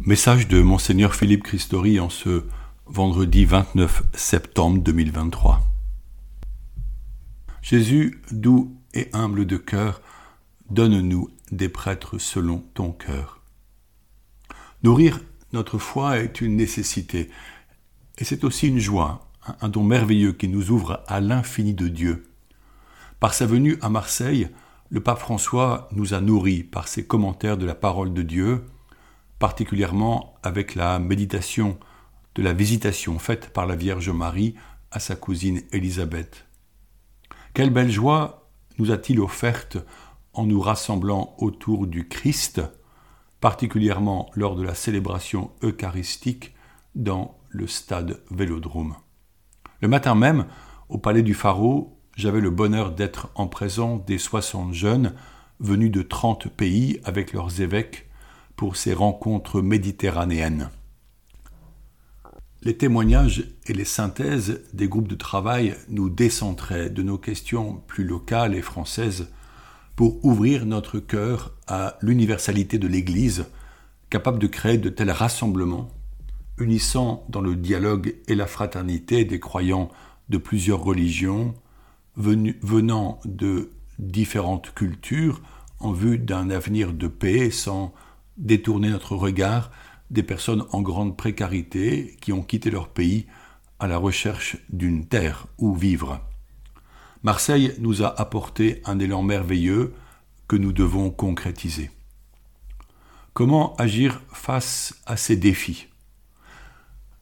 Message de Monseigneur Philippe Christori en ce vendredi 29 septembre 2023. Jésus, doux et humble de cœur, donne-nous des prêtres selon ton cœur. Nourrir notre foi est une nécessité, et c'est aussi une joie, un don merveilleux qui nous ouvre à l'infini de Dieu. Par sa venue à Marseille, le pape François nous a nourris par ses commentaires de la parole de Dieu, particulièrement avec la méditation de la visitation faite par la Vierge Marie à sa cousine Élisabeth. Quelle belle joie nous a-t-il offerte en nous rassemblant autour du Christ, particulièrement lors de la célébration eucharistique dans le stade Vélodrome. Le matin même, au palais du Pharaon, j'avais le bonheur d'être en présence des 60 jeunes venus de 30 pays avec leurs évêques pour ces rencontres méditerranéennes. Les témoignages et les synthèses des groupes de travail nous décentraient de nos questions plus locales et françaises pour ouvrir notre cœur à l'universalité de l'Église, capable de créer de tels rassemblements, unissant dans le dialogue et la fraternité des croyants de plusieurs religions, venant de différentes cultures, en vue d'un avenir de paix sans détourner notre regard des personnes en grande précarité qui ont quitté leur pays à la recherche d'une terre où vivre. Marseille nous a apporté un élan merveilleux que nous devons concrétiser. Comment agir face à ces défis?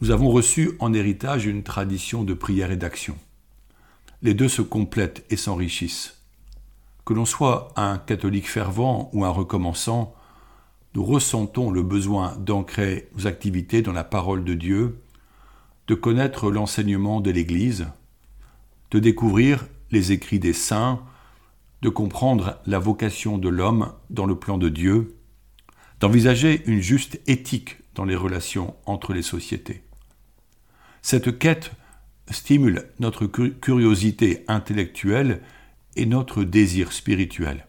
Nous avons reçu en héritage une tradition de prière et d'action. Les deux se complètent et s'enrichissent. Que l'on soit un catholique fervent ou un recommençant, nous ressentons le besoin d'ancrer nos activités dans la parole de Dieu, de connaître l'enseignement de l'Église, de découvrir les écrits des saints, de comprendre la vocation de l'homme dans le plan de Dieu, d'envisager une juste éthique dans les relations entre les sociétés. Cette quête stimule notre curiosité intellectuelle et notre désir spirituel.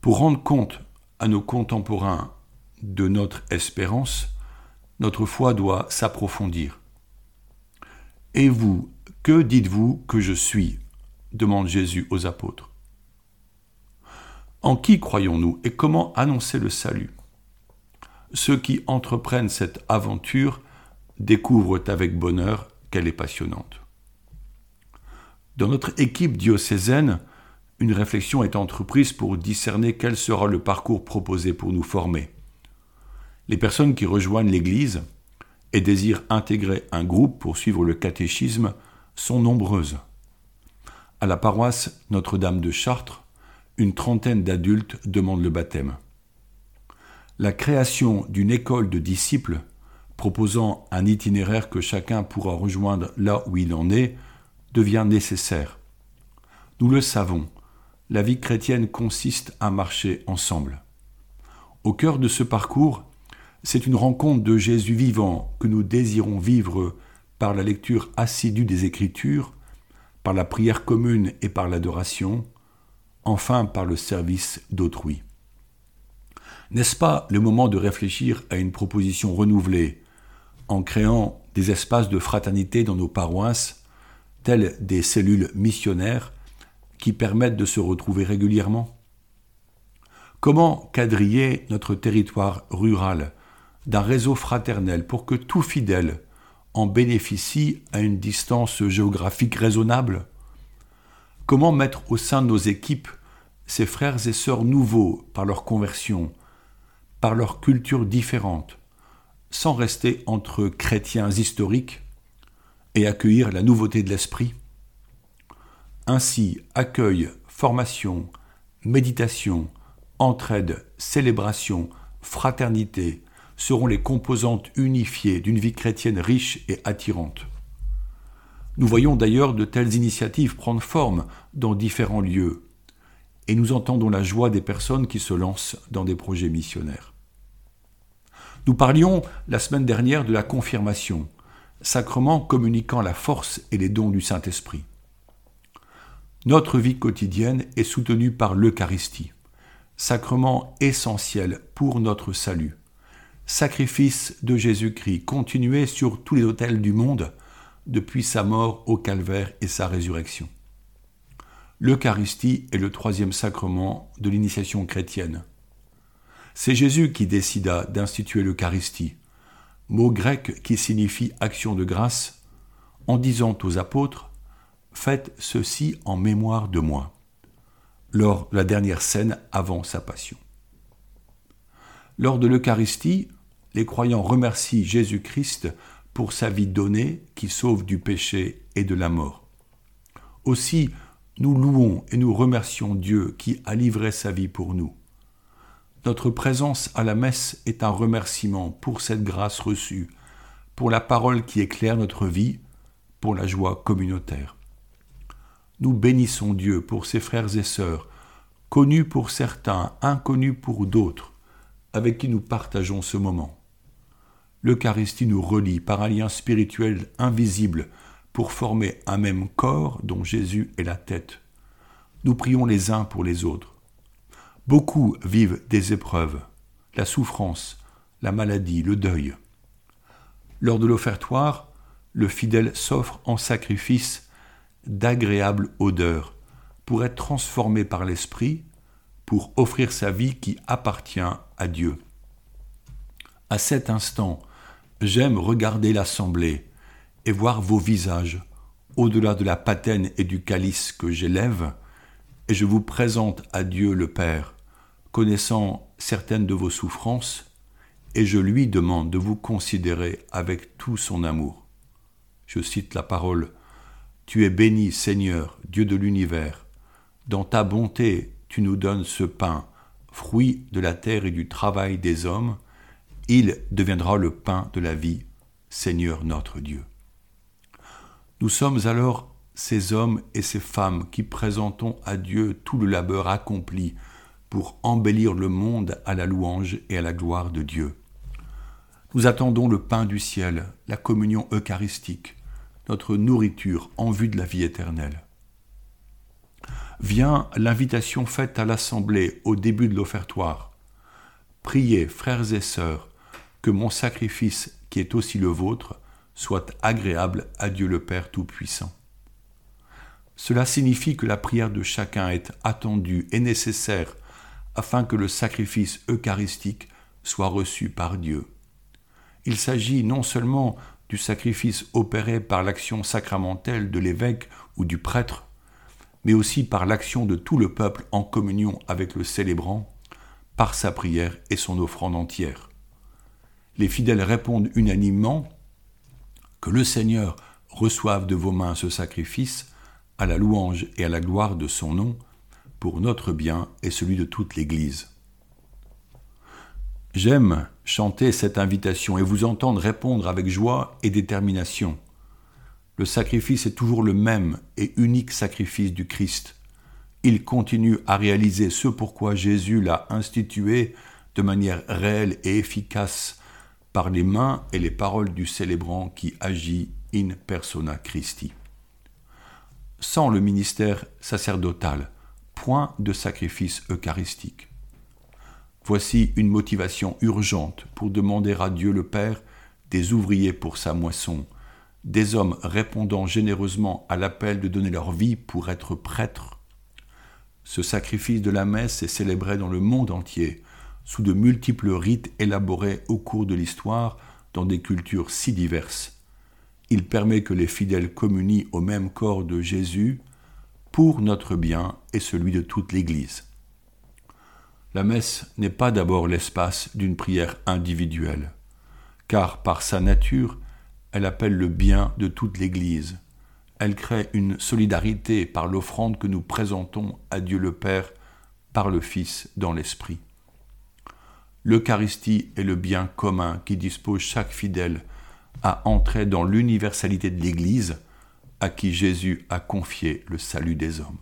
Pour rendre compte à nos contemporains de notre espérance, notre foi doit s'approfondir. Et vous, que dites-vous que je suis? demande Jésus aux apôtres. En qui croyons-nous et comment annoncer le salut? Ceux qui entreprennent cette aventure découvrent avec bonheur qu'elle est passionnante. Dans notre équipe diocésaine, une réflexion est entreprise pour discerner quel sera le parcours proposé pour nous former. Les personnes qui rejoignent l'Église et désirent intégrer un groupe pour suivre le catéchisme sont nombreuses. À la paroisse Notre-Dame de Chartres, une trentaine d'adultes demandent le baptême. La création d'une école de disciples proposant un itinéraire que chacun pourra rejoindre là où il en est devient nécessaire. Nous le savons, la vie chrétienne consiste à marcher ensemble. Au cœur de ce parcours, c'est une rencontre de Jésus vivant que nous désirons vivre par la lecture assidue des Écritures, par la prière commune et par l'adoration, enfin par le service d'autrui. N'est-ce pas le moment de réfléchir à une proposition renouvelée, en créant des espaces de fraternité dans nos paroisses, tels des cellules missionnaires qui permettent de se retrouver régulièrement. Comment quadriller notre territoire rural d'un réseau fraternel pour que tout fidèle en bénéficie à une distance géographique raisonnable? Comment mettre au sein de nos équipes ces frères et sœurs nouveaux par leur conversion, par leur culture différente, sans rester entre chrétiens historiques et accueillir la nouveauté de l'esprit? Ainsi, accueil, formation, méditation, entraide, célébration, fraternité seront les composantes unifiées d'une vie chrétienne riche et attirante. Nous voyons d'ailleurs de telles initiatives prendre forme dans différents lieux, et nous entendons la joie des personnes qui se lancent dans des projets missionnaires. Nous parlions la semaine dernière de la confirmation, sacrement communiquant la force et les dons du Saint-Esprit. Notre vie quotidienne est soutenue par l'Eucharistie, sacrement essentiel pour notre salut, sacrifice de Jésus-Christ, continué sur tous les autels du monde depuis sa mort au calvaire et sa résurrection. L'Eucharistie est le troisième sacrement de l'initiation chrétienne. C'est Jésus qui décida d'instituer l'Eucharistie, mot grec qui signifie action de grâce, en disant aux apôtres Faites ceci en mémoire de moi, lors de la dernière scène avant sa passion. Lors de l'Eucharistie, les croyants remercient Jésus-Christ pour sa vie donnée qui sauve du péché et de la mort. Aussi, nous louons et nous remercions Dieu qui a livré sa vie pour nous. Notre présence à la messe est un remerciement pour cette grâce reçue, pour la parole qui éclaire notre vie, pour la joie communautaire. Nous bénissons Dieu pour ses frères et sœurs, connus pour certains, inconnus pour d'autres, avec qui nous partageons ce moment. L'Eucharistie nous relie par un lien spirituel invisible pour former un même corps dont Jésus est la tête. Nous prions les uns pour les autres. Beaucoup vivent des épreuves, la souffrance, la maladie, le deuil. Lors de l'offertoire, le fidèle s'offre en sacrifice d'agréable odeur pour être transformé par l'Esprit, pour offrir sa vie qui appartient à Dieu. À cet instant, J'aime regarder l'assemblée et voir vos visages au-delà de la patène et du calice que j'élève, et je vous présente à Dieu le Père, connaissant certaines de vos souffrances, et je lui demande de vous considérer avec tout son amour. Je cite la parole Tu es béni, Seigneur, Dieu de l'univers. Dans ta bonté, tu nous donnes ce pain, fruit de la terre et du travail des hommes, il deviendra le pain de la vie, Seigneur notre Dieu. Nous sommes alors ces hommes et ces femmes qui présentons à Dieu tout le labeur accompli pour embellir le monde à la louange et à la gloire de Dieu. Nous attendons le pain du ciel, la communion eucharistique, notre nourriture en vue de la vie éternelle. Vient l'invitation faite à l'assemblée au début de l'offertoire. Priez, frères et sœurs, que mon sacrifice, qui est aussi le vôtre, soit agréable à Dieu le Père Tout-Puissant. Cela signifie que la prière de chacun est attendue et nécessaire afin que le sacrifice eucharistique soit reçu par Dieu. Il s'agit non seulement du sacrifice opéré par l'action sacramentelle de l'évêque ou du prêtre, mais aussi par l'action de tout le peuple en communion avec le célébrant, par sa prière et son offrande entière les fidèles répondent unanimement que le Seigneur reçoive de vos mains ce sacrifice à la louange et à la gloire de son nom, pour notre bien et celui de toute l'Église. J'aime chanter cette invitation et vous entendre répondre avec joie et détermination. Le sacrifice est toujours le même et unique sacrifice du Christ. Il continue à réaliser ce pourquoi Jésus l'a institué de manière réelle et efficace par les mains et les paroles du célébrant qui agit in persona Christi. Sans le ministère sacerdotal, point de sacrifice eucharistique. Voici une motivation urgente pour demander à Dieu le Père des ouvriers pour sa moisson, des hommes répondant généreusement à l'appel de donner leur vie pour être prêtres. Ce sacrifice de la messe est célébré dans le monde entier, sous de multiples rites élaborés au cours de l'histoire dans des cultures si diverses. Il permet que les fidèles communient au même corps de Jésus pour notre bien et celui de toute l'Église. La messe n'est pas d'abord l'espace d'une prière individuelle, car par sa nature, elle appelle le bien de toute l'Église. Elle crée une solidarité par l'offrande que nous présentons à Dieu le Père par le Fils dans l'Esprit. L'Eucharistie est le bien commun qui dispose chaque fidèle à entrer dans l'universalité de l'Église à qui Jésus a confié le salut des hommes.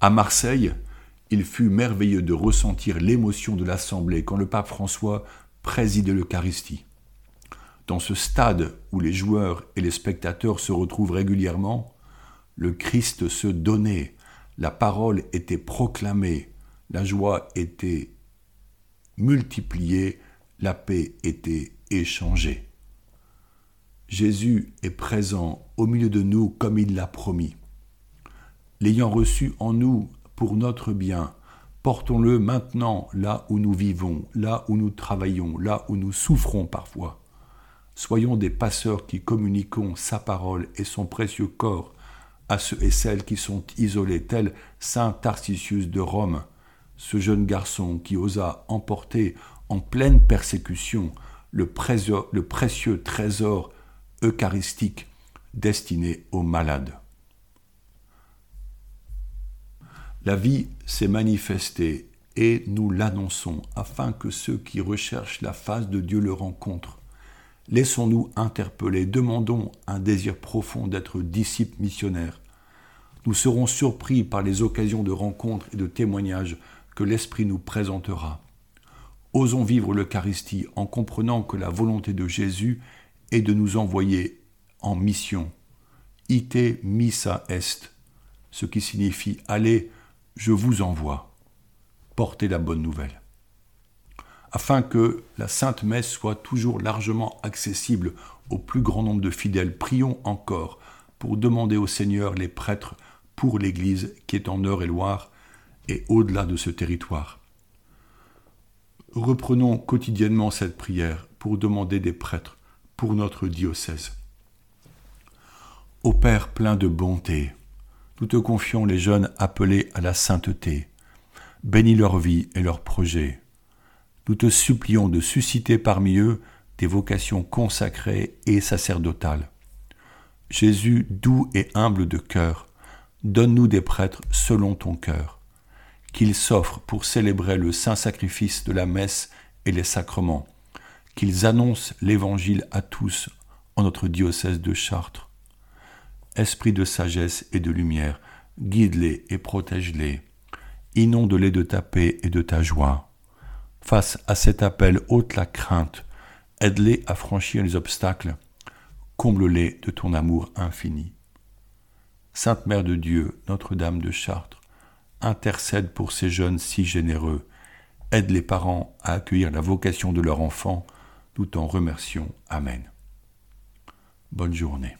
À Marseille, il fut merveilleux de ressentir l'émotion de l'Assemblée quand le pape François présidait l'Eucharistie. Dans ce stade où les joueurs et les spectateurs se retrouvent régulièrement, le Christ se donnait, la parole était proclamée, la joie était multiplier la paix était échangée. Jésus est présent au milieu de nous comme il l'a promis. L'ayant reçu en nous pour notre bien, portons-le maintenant là où nous vivons, là où nous travaillons, là où nous souffrons parfois. Soyons des passeurs qui communiquons sa parole et son précieux corps à ceux et celles qui sont isolés, tels Saint Tarcisius de Rome, ce jeune garçon qui osa emporter en pleine persécution le précieux, le précieux trésor eucharistique destiné aux malades. La vie s'est manifestée et nous l'annonçons afin que ceux qui recherchent la face de Dieu le rencontrent. Laissons-nous interpeller, demandons un désir profond d'être disciples missionnaires. Nous serons surpris par les occasions de rencontres et de témoignages que l'Esprit nous présentera. Osons vivre l'Eucharistie en comprenant que la volonté de Jésus est de nous envoyer en mission. Ite missa est, ce qui signifie allez, je vous envoie. Portez la bonne nouvelle. Afin que la Sainte Messe soit toujours largement accessible au plus grand nombre de fidèles, prions encore pour demander au Seigneur les prêtres pour l'Église qui est en Eure-et-Loire et au-delà de ce territoire. Reprenons quotidiennement cette prière pour demander des prêtres pour notre diocèse. Ô Père plein de bonté, nous te confions les jeunes appelés à la sainteté. Bénis leur vie et leurs projets. Nous te supplions de susciter parmi eux des vocations consacrées et sacerdotales. Jésus, doux et humble de cœur, donne-nous des prêtres selon ton cœur qu'ils s'offrent pour célébrer le saint sacrifice de la messe et les sacrements, qu'ils annoncent l'Évangile à tous en notre diocèse de Chartres. Esprit de sagesse et de lumière, guide-les et protège-les. Inonde-les de ta paix et de ta joie. Face à cet appel, ôte la crainte, aide-les à franchir les obstacles, comble-les de ton amour infini. Sainte Mère de Dieu, Notre-Dame de Chartres, intercède pour ces jeunes si généreux, aide les parents à accueillir la vocation de leur enfant, tout en remercions. Amen. Bonne journée.